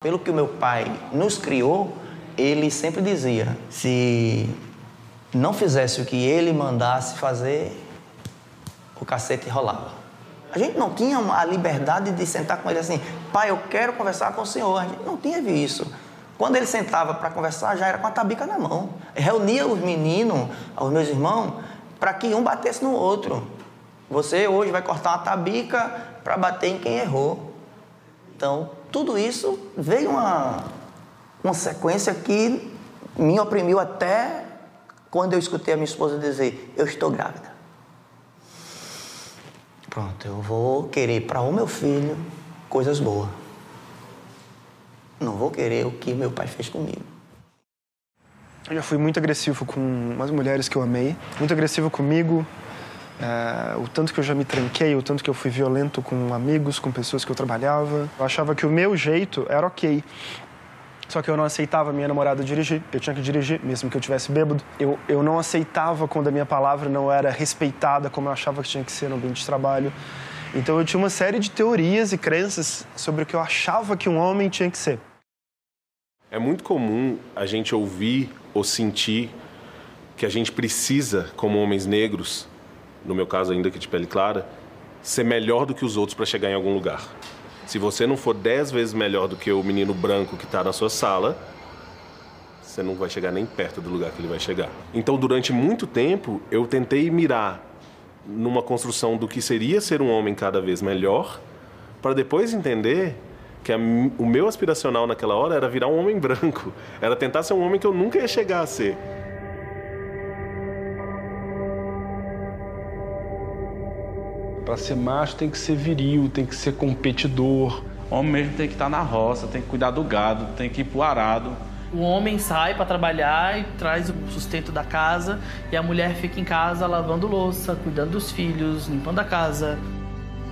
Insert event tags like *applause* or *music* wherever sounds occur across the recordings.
Pelo que o meu pai nos criou, ele sempre dizia: se não fizesse o que ele mandasse fazer, o cacete rolava. A gente não tinha a liberdade de sentar com ele assim, pai, eu quero conversar com o senhor. A gente não teve isso. Quando ele sentava para conversar, já era com a tabica na mão. Reunia os meninos, os meus irmãos, para que um batesse no outro. Você hoje vai cortar uma tabica para bater em quem errou. Então, tudo isso veio uma, uma sequência que me oprimiu até quando eu escutei a minha esposa dizer: Eu estou grávida. Pronto, eu vou querer para o meu filho coisas boas. Não vou querer o que meu pai fez comigo. Eu já fui muito agressivo com as mulheres que eu amei, muito agressivo comigo, é, o tanto que eu já me tranquei, o tanto que eu fui violento com amigos, com pessoas que eu trabalhava. Eu achava que o meu jeito era ok. Só que eu não aceitava minha namorada dirigir. Eu tinha que dirigir, mesmo que eu tivesse bêbado. Eu, eu não aceitava quando a minha palavra não era respeitada como eu achava que tinha que ser no ambiente de trabalho. Então eu tinha uma série de teorias e crenças sobre o que eu achava que um homem tinha que ser. É muito comum a gente ouvir ou sentir que a gente precisa, como homens negros, no meu caso ainda que de pele clara, ser melhor do que os outros para chegar em algum lugar. Se você não for dez vezes melhor do que o menino branco que está na sua sala, você não vai chegar nem perto do lugar que ele vai chegar. Então, durante muito tempo, eu tentei mirar numa construção do que seria ser um homem cada vez melhor, para depois entender que a, o meu aspiracional naquela hora era virar um homem *laughs* branco, era tentar ser um homem que eu nunca ia chegar a ser. Para ser macho tem que ser viril, tem que ser competidor. O homem mesmo tem que estar na roça, tem que cuidar do gado, tem que ir pro arado. O homem sai para trabalhar e traz o sustento da casa e a mulher fica em casa lavando louça, cuidando dos filhos, limpando a casa.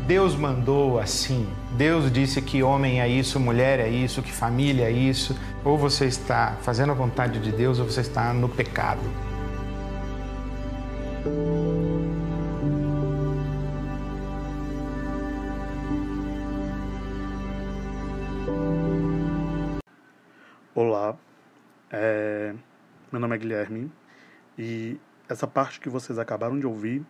Deus mandou assim. Deus disse que homem é isso, mulher é isso, que família é isso. Ou você está fazendo a vontade de Deus ou você está no pecado. Meu nome é Guilherme e essa parte que vocês acabaram de ouvir,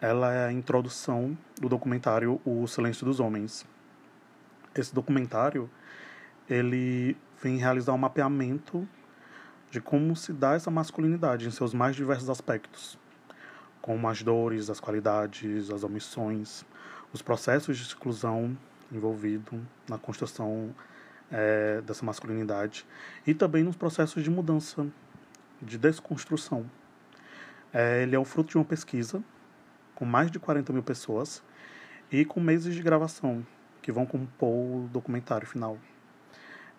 ela é a introdução do documentário O Silêncio dos Homens. Esse documentário, ele vem realizar um mapeamento de como se dá essa masculinidade em seus mais diversos aspectos, como as dores, as qualidades, as omissões, os processos de exclusão envolvido na construção é, dessa masculinidade e também nos processos de mudança, de desconstrução. É, ele é o fruto de uma pesquisa com mais de 40 mil pessoas e com meses de gravação que vão compor o documentário final.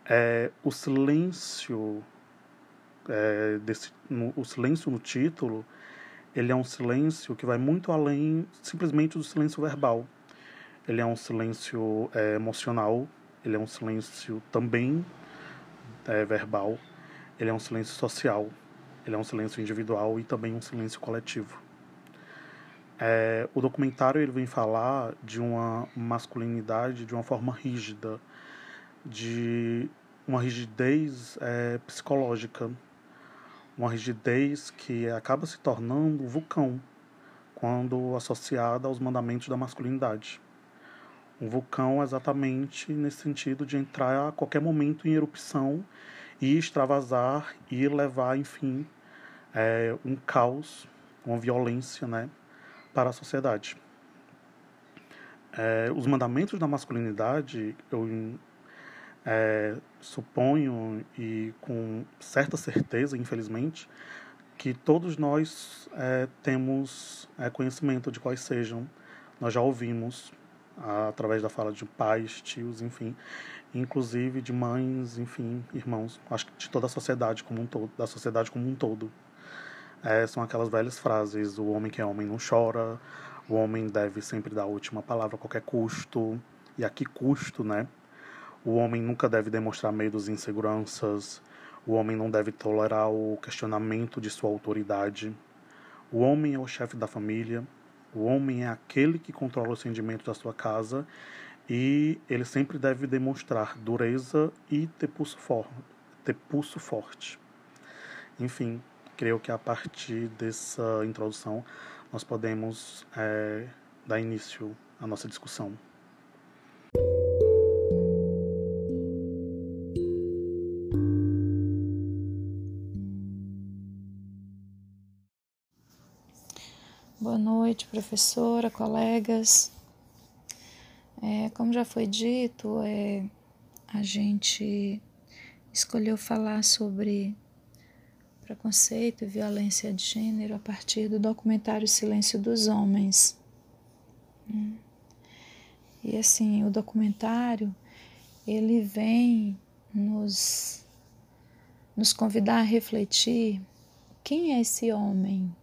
É, o silêncio é, desse, no, o silêncio no título ele é um silêncio que vai muito além simplesmente do silêncio verbal ele é um silêncio é, emocional ele é um silêncio também é, verbal, ele é um silêncio social, ele é um silêncio individual e também um silêncio coletivo. É, o documentário ele vem falar de uma masculinidade de uma forma rígida, de uma rigidez é, psicológica, uma rigidez que acaba se tornando vulcão quando associada aos mandamentos da masculinidade. Um vulcão exatamente nesse sentido de entrar a qualquer momento em erupção e extravasar e levar, enfim, é, um caos, uma violência, né, para a sociedade. É, os mandamentos da masculinidade, eu é, suponho e com certa certeza, infelizmente, que todos nós é, temos é, conhecimento de quais sejam, nós já ouvimos através da fala de pais, tios, enfim, inclusive de mães, enfim, irmãos, acho que de toda a sociedade como um todo, da sociedade como um todo. É, são aquelas velhas frases: o homem que é homem não chora, o homem deve sempre dar a última palavra a qualquer custo, e a que custo, né? O homem nunca deve demonstrar medos e inseguranças, o homem não deve tolerar o questionamento de sua autoridade. O homem é o chefe da família, o homem é aquele que controla os rendimentos da sua casa E ele sempre deve demonstrar dureza e ter pulso, for ter pulso forte. Enfim, creio que a partir dessa introdução nós podemos é, dar início à nossa discussão. Boa noite, professora, colegas. É, como já foi dito, é, a gente escolheu falar sobre preconceito e violência de gênero a partir do documentário Silêncio dos Homens. E assim, o documentário ele vem nos nos convidar a refletir quem é esse homem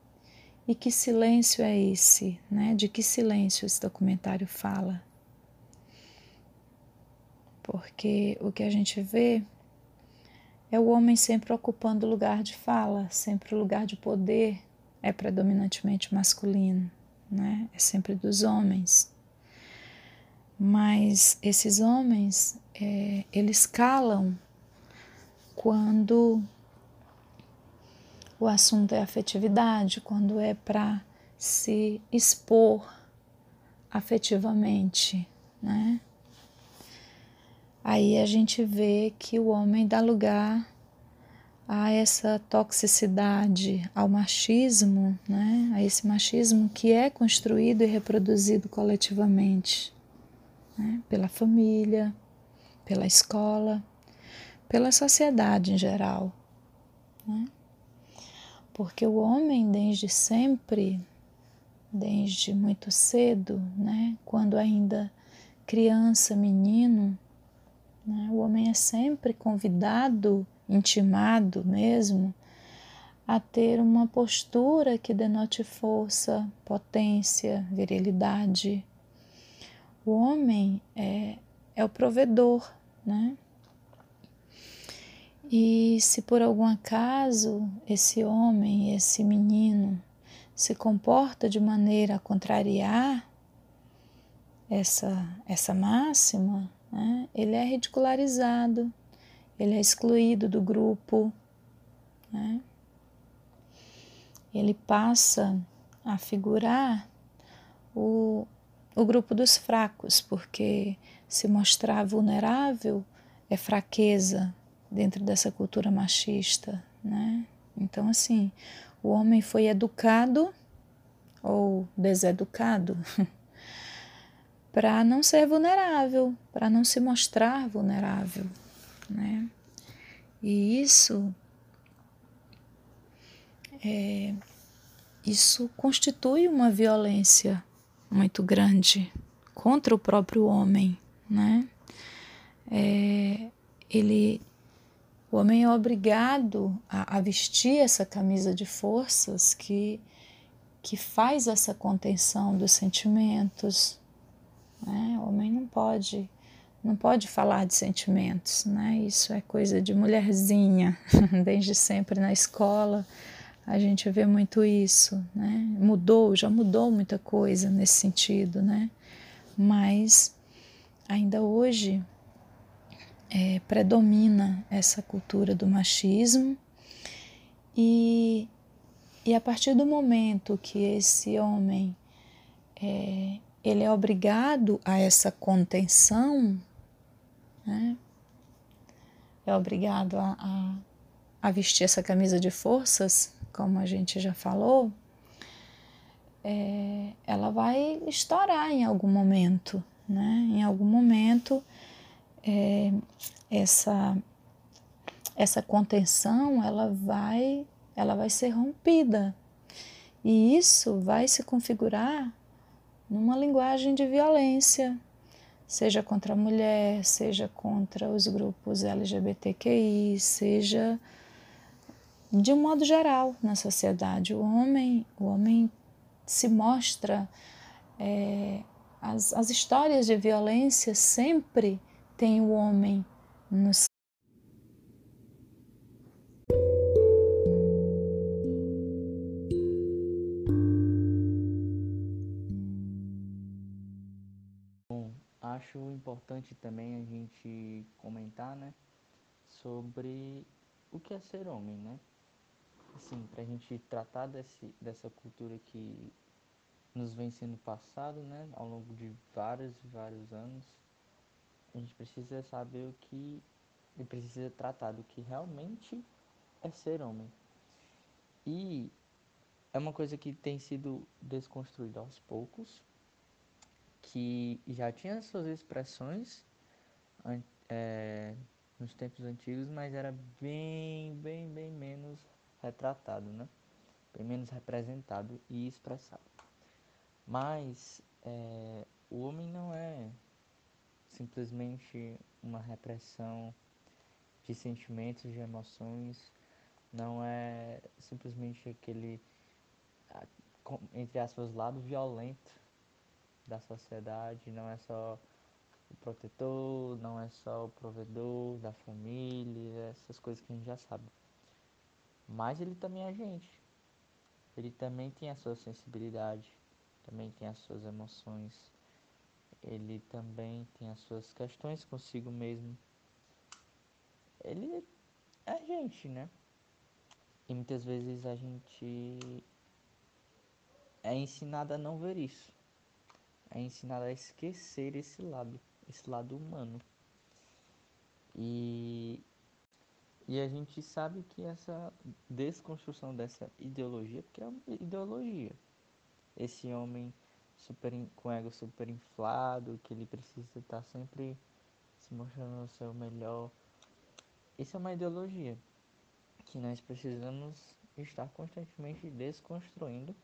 e que silêncio é esse, né? De que silêncio esse documentário fala? Porque o que a gente vê é o homem sempre ocupando o lugar de fala, sempre o lugar de poder é predominantemente masculino, né? É sempre dos homens. Mas esses homens, é, eles calam quando o assunto é afetividade, quando é para se expor afetivamente, né? Aí a gente vê que o homem dá lugar a essa toxicidade, ao machismo, né? A esse machismo que é construído e reproduzido coletivamente, né? pela família, pela escola, pela sociedade em geral, né? Porque o homem desde sempre, desde muito cedo, né? Quando ainda criança, menino, né? O homem é sempre convidado, intimado mesmo, a ter uma postura que denote força, potência, virilidade. O homem é, é o provedor, né? E se por algum acaso esse homem, esse menino, se comporta de maneira a contrariar essa, essa máxima, né? ele é ridicularizado, ele é excluído do grupo, né? ele passa a figurar o, o grupo dos fracos, porque se mostrar vulnerável é fraqueza dentro dessa cultura machista, né? Então, assim, o homem foi educado ou deseducado *laughs* para não ser vulnerável, para não se mostrar vulnerável, né? E isso é, isso constitui uma violência muito grande contra o próprio homem, né? É, ele, o homem é obrigado a, a vestir essa camisa de forças que que faz essa contenção dos sentimentos, né? O homem não pode não pode falar de sentimentos, né? Isso é coisa de mulherzinha. *laughs* Desde sempre na escola a gente vê muito isso, né? Mudou, já mudou muita coisa nesse sentido, né? Mas ainda hoje é, predomina essa cultura do machismo e, e a partir do momento que esse homem é, ele é obrigado a essa contenção, né? é obrigado a, a, a, vestir essa camisa de forças, como a gente já falou, é, ela vai estourar em algum momento, né? Em algum momento, é, essa essa contenção ela vai ela vai ser rompida e isso vai se configurar numa linguagem de violência, seja contra a mulher, seja contra os grupos LGBTQI, seja de um modo geral na sociedade. O homem, o homem se mostra é, as, as histórias de violência sempre tem o homem no importante também a gente comentar, né, sobre o que é ser homem, né? Assim, para a gente tratar desse, dessa cultura que nos vem sendo passado, né, ao longo de vários e vários anos, a gente precisa saber o que e precisa tratar do que realmente é ser homem. E é uma coisa que tem sido desconstruída aos poucos, que já tinha suas expressões é, nos tempos antigos, mas era bem, bem, bem menos retratado, né? Bem menos representado e expressado. Mas é, o homem não é simplesmente uma repressão de sentimentos, de emoções, não é simplesmente aquele, entre aspas, lado violento da sociedade, não é só o protetor, não é só o provedor da família, essas coisas que a gente já sabe. Mas ele também é gente. Ele também tem a sua sensibilidade, também tem as suas emoções, ele também tem as suas questões consigo mesmo. Ele é gente, né? E muitas vezes a gente é ensinado a não ver isso. É ensinado a esquecer esse lado, esse lado humano. E, e a gente sabe que essa desconstrução dessa ideologia, porque é uma ideologia. Esse homem super, com ego super inflado, que ele precisa estar sempre se mostrando o seu melhor. Isso é uma ideologia que nós precisamos estar constantemente desconstruindo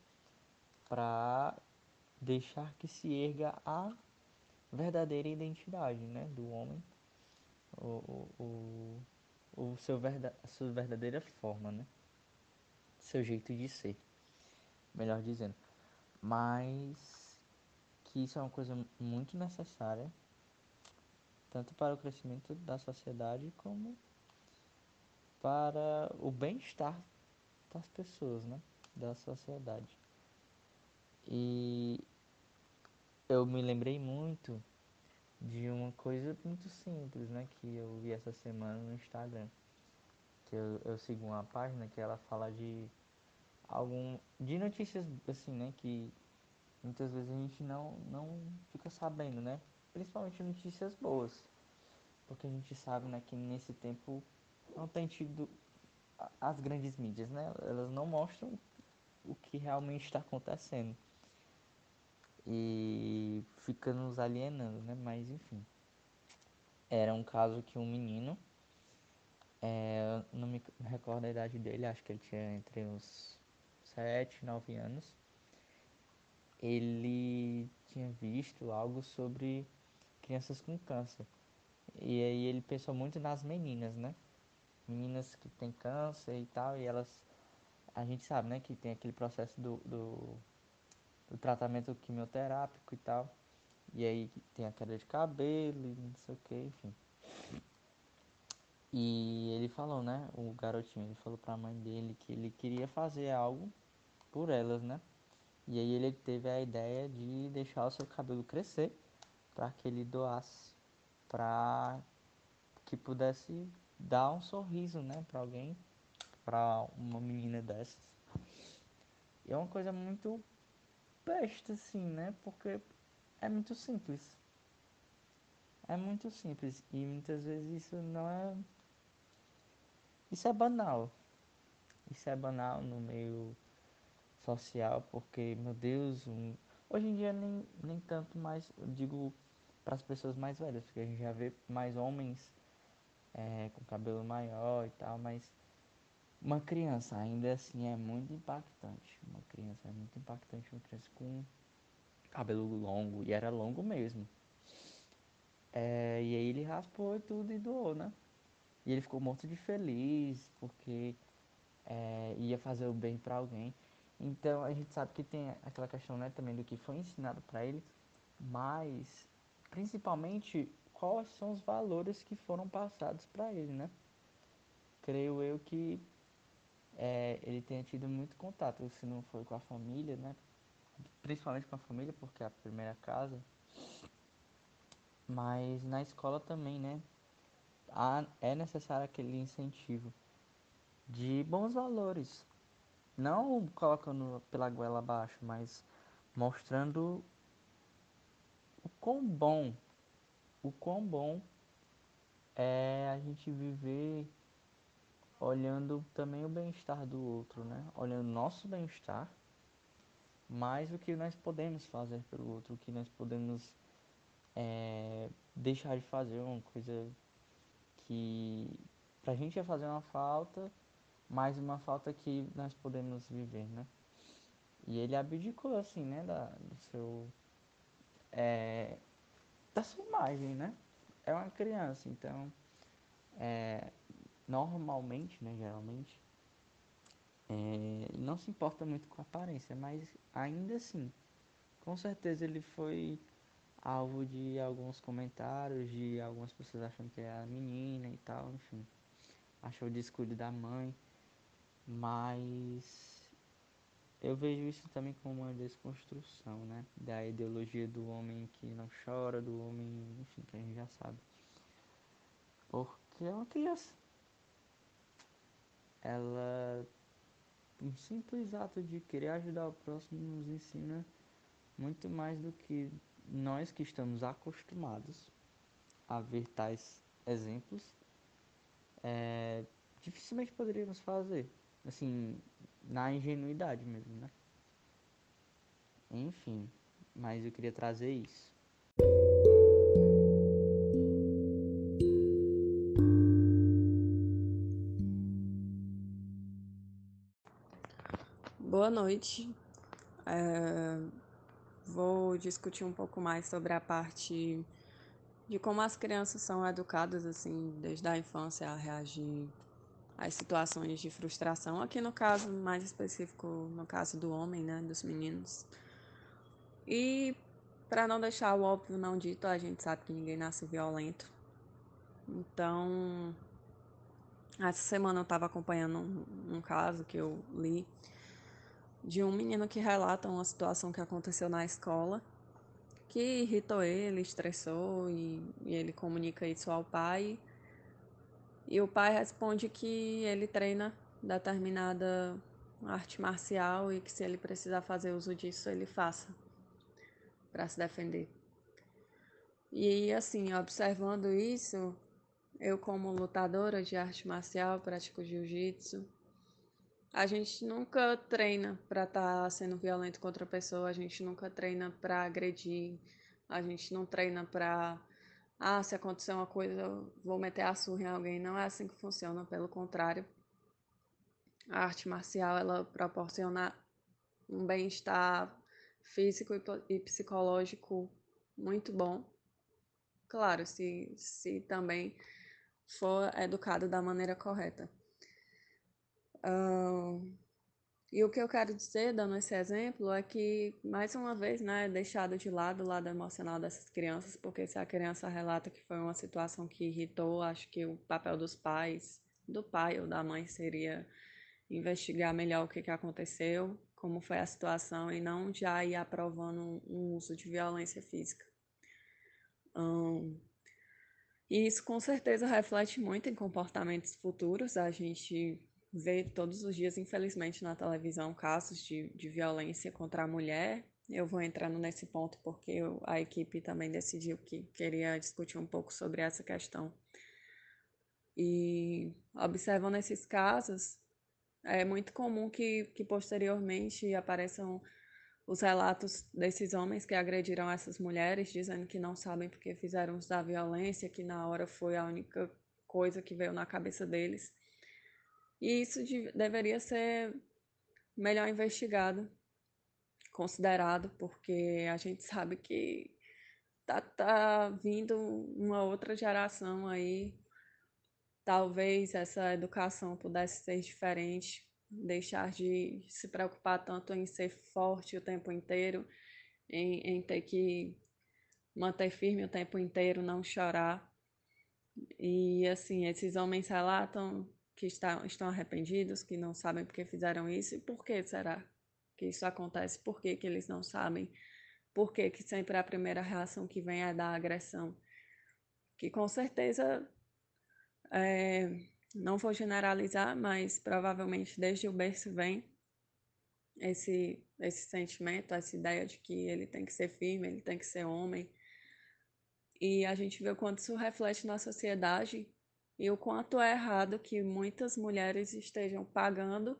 para deixar que se erga a verdadeira identidade né, do homem, o, o, o, seu verda, a sua verdadeira forma, né? seu jeito de ser, melhor dizendo. Mas que isso é uma coisa muito necessária, tanto para o crescimento da sociedade como para o bem-estar das pessoas, né? Da sociedade. E eu me lembrei muito de uma coisa muito simples, né? Que eu vi essa semana no Instagram. Que eu, eu sigo uma página que ela fala de algum. de notícias assim, né? Que muitas vezes a gente não, não fica sabendo, né? Principalmente notícias boas. Porque a gente sabe né, que nesse tempo não tem tido as grandes mídias, né? Elas não mostram o que realmente está acontecendo. E fica nos alienando, né? Mas enfim. Era um caso que um menino, é, não me recordo a idade dele, acho que ele tinha entre uns 7, 9 anos ele tinha visto algo sobre crianças com câncer. E aí ele pensou muito nas meninas, né? Meninas que têm câncer e tal, e elas. A gente sabe, né, que tem aquele processo do, do, do tratamento quimioterápico e tal. E aí tem a queda de cabelo e não sei o que, enfim. E ele falou, né, o garotinho, ele falou pra mãe dele que ele queria fazer algo por elas, né? E aí ele teve a ideia de deixar o seu cabelo crescer para que ele doasse para que pudesse dar um sorriso, né, para alguém, para uma menina dessas. E é uma coisa muito besta assim, né? Porque é muito simples. É muito simples e muitas vezes isso não é isso é banal. Isso é banal no meio social, porque, meu Deus, um... hoje em dia nem, nem tanto mais, eu digo para as pessoas mais velhas, porque a gente já vê mais homens é, com cabelo maior e tal, mas uma criança ainda assim é muito impactante. Uma criança é muito impactante, uma criança com cabelo longo, e era longo mesmo. É, e aí ele raspou e tudo e doou, né? E ele ficou morto de feliz, porque é, ia fazer o bem para alguém. Então a gente sabe que tem aquela questão né, também do que foi ensinado para ele, mas principalmente quais são os valores que foram passados para ele, né? Creio eu que é, ele tenha tido muito contato, se não foi com a família, né? Principalmente com a família, porque é a primeira casa. Mas na escola também, né? Há, é necessário aquele incentivo de bons valores. Não colocando pela goela abaixo, mas mostrando o quão bom, o quão bom é a gente viver olhando também o bem-estar do outro, né? Olhando nosso bem-estar, mais o que nós podemos fazer pelo outro, o que nós podemos é, deixar de fazer, uma coisa que pra gente ia fazer uma falta, mais uma falta que nós podemos viver, né? E ele abdicou assim, né, da, do seu é, da sua imagem, né? É uma criança, então é, normalmente, né, geralmente, é, não se importa muito com a aparência, mas ainda assim, com certeza ele foi alvo de alguns comentários, de algumas pessoas achando que era menina e tal, enfim. Achou o descuido da mãe, mas eu vejo isso também como uma desconstrução, né? Da ideologia do homem que não chora, do homem, enfim, que a gente já sabe. Porque é uma criança ela um simples ato de querer ajudar o próximo nos ensina muito mais do que nós que estamos acostumados a ver tais exemplos é, dificilmente poderíamos fazer assim na ingenuidade mesmo né? Enfim mas eu queria trazer isso Boa noite. É, vou discutir um pouco mais sobre a parte de como as crianças são educadas, assim, desde a infância a reagir às situações de frustração. Aqui no caso mais específico, no caso do homem, né, dos meninos. E para não deixar o óbvio não dito, a gente sabe que ninguém nasce violento. Então, essa semana eu estava acompanhando um, um caso que eu li de um menino que relata uma situação que aconteceu na escola, que irritou ele, estressou e, e ele comunica isso ao pai. E o pai responde que ele treina determinada arte marcial e que se ele precisar fazer uso disso, ele faça para se defender. E assim, observando isso, eu como lutadora de arte marcial, pratico jiu-jitsu, a gente nunca treina para estar tá sendo violento contra a pessoa, a gente nunca treina para agredir, a gente não treina para ah, se acontecer uma coisa, eu vou meter a surra em alguém. Não é assim que funciona, pelo contrário. A arte marcial ela proporciona um bem-estar físico e psicológico muito bom. Claro, se, se também for educado da maneira correta. Uh, e o que eu quero dizer, dando esse exemplo, é que, mais uma vez, né, é deixado de lado o lado emocional dessas crianças, porque se a criança relata que foi uma situação que irritou, acho que o papel dos pais, do pai ou da mãe, seria investigar melhor o que, que aconteceu, como foi a situação, e não já ir aprovando um uso de violência física. E isso com certeza reflete muito em comportamentos futuros. A gente vê todos os dias, infelizmente, na televisão casos de, de violência contra a mulher. Eu vou entrando nesse ponto porque eu, a equipe também decidiu que queria discutir um pouco sobre essa questão. E observando esses casos, é muito comum que, que posteriormente apareçam os relatos desses homens que agrediram essas mulheres, dizendo que não sabem porque fizeram uso da violência, que na hora foi a única coisa que veio na cabeça deles. E isso de, deveria ser melhor investigado, considerado, porque a gente sabe que tá, tá vindo uma outra geração aí. Talvez essa educação pudesse ser diferente, deixar de se preocupar tanto em ser forte o tempo inteiro, em, em ter que manter firme o tempo inteiro, não chorar. E assim, esses homens relatam que está, estão arrependidos, que não sabem porque fizeram isso e por que será que isso acontece, por que, que eles não sabem, por que, que sempre a primeira reação que vem é da agressão. que com certeza, é, não vou generalizar, mas provavelmente desde o berço vem esse, esse sentimento, essa ideia de que ele tem que ser firme, ele tem que ser homem. E a gente vê o quanto isso reflete na sociedade e o quanto é errado que muitas mulheres estejam pagando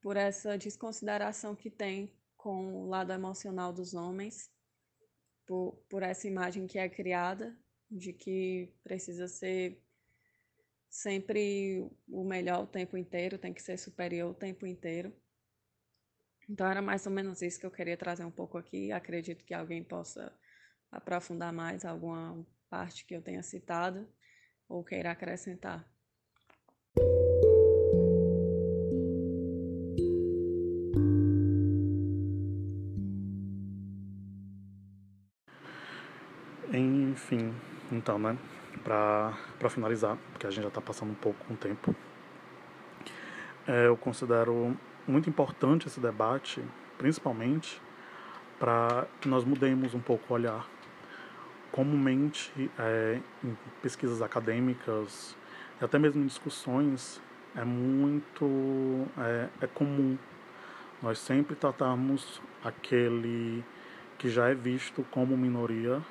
por essa desconsideração que tem com o lado emocional dos homens, por, por essa imagem que é criada de que precisa ser sempre o melhor o tempo inteiro, tem que ser superior o tempo inteiro. Então era mais ou menos isso que eu queria trazer um pouco aqui. Acredito que alguém possa aprofundar mais alguma parte que eu tenha citado ou queira acrescentar. Enfim, então, né? Para finalizar, porque a gente já está passando um pouco com o tempo, é, eu considero muito importante esse debate, principalmente para que nós mudemos um pouco o olhar. Comumente, é, em pesquisas acadêmicas e até mesmo em discussões, é muito é, é comum nós sempre tratarmos aquele que já é visto como minoria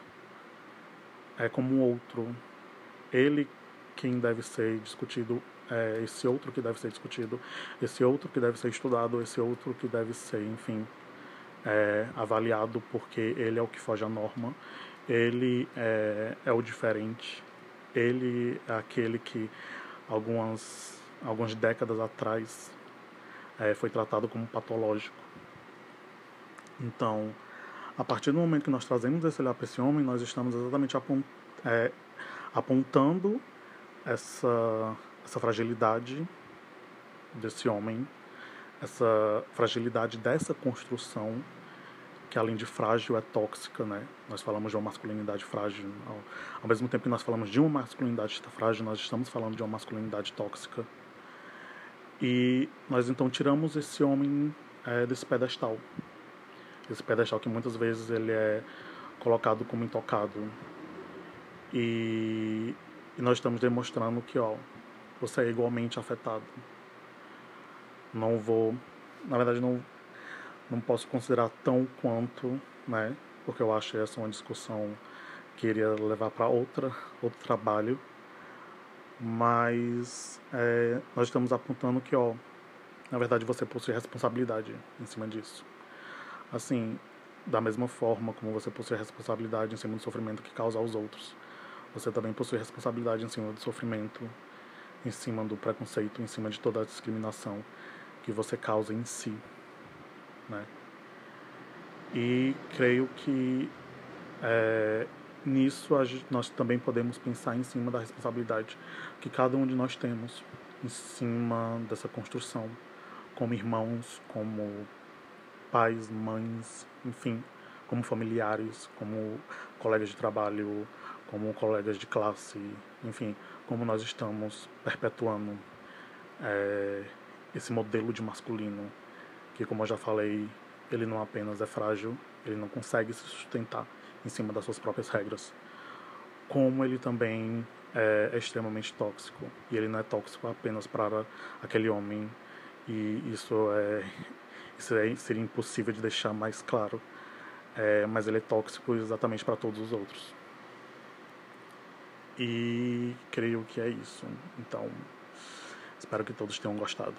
é como outro. Ele quem deve ser discutido, é esse outro que deve ser discutido, esse outro que deve ser estudado, esse outro que deve ser, enfim, é, avaliado porque ele é o que foge à norma, ele é, é o diferente, ele é aquele que algumas, algumas décadas atrás é, foi tratado como patológico. Então, a partir do momento que nós trazemos esse olhar para esse homem, nós estamos exatamente é, apontando essa, essa fragilidade desse homem, essa fragilidade dessa construção, que além de frágil é tóxica, né? Nós falamos de uma masculinidade frágil. Ao, ao mesmo tempo que nós falamos de uma masculinidade frágil, nós estamos falando de uma masculinidade tóxica. E nós então tiramos esse homem é, desse pedestal esse pedestal que muitas vezes ele é colocado como intocado. E, e nós estamos demonstrando que, ó, você é igualmente afetado. Não vou, na verdade, não, não posso considerar tão quanto, né? Porque eu acho essa uma discussão que iria levar para outra outro trabalho. Mas é, nós estamos apontando que, ó, na verdade, você possui responsabilidade em cima disso. Assim, da mesma forma como você possui responsabilidade em cima do sofrimento que causa aos outros, você também possui responsabilidade em cima do sofrimento, em cima do preconceito, em cima de toda a discriminação que você causa em si, né? E creio que é, nisso nós também podemos pensar em cima da responsabilidade que cada um de nós temos em cima dessa construção, como irmãos, como pais, mães, enfim, como familiares, como colegas de trabalho, como colegas de classe, enfim, como nós estamos perpetuando é, esse modelo de masculino, que, como eu já falei, ele não apenas é frágil, ele não consegue se sustentar em cima das suas próprias regras, como ele também é, é extremamente tóxico. E ele não é tóxico apenas para aquele homem, e isso é isso seria impossível de deixar mais claro. É, mas ele é tóxico exatamente para todos os outros. E creio que é isso. Então, espero que todos tenham gostado.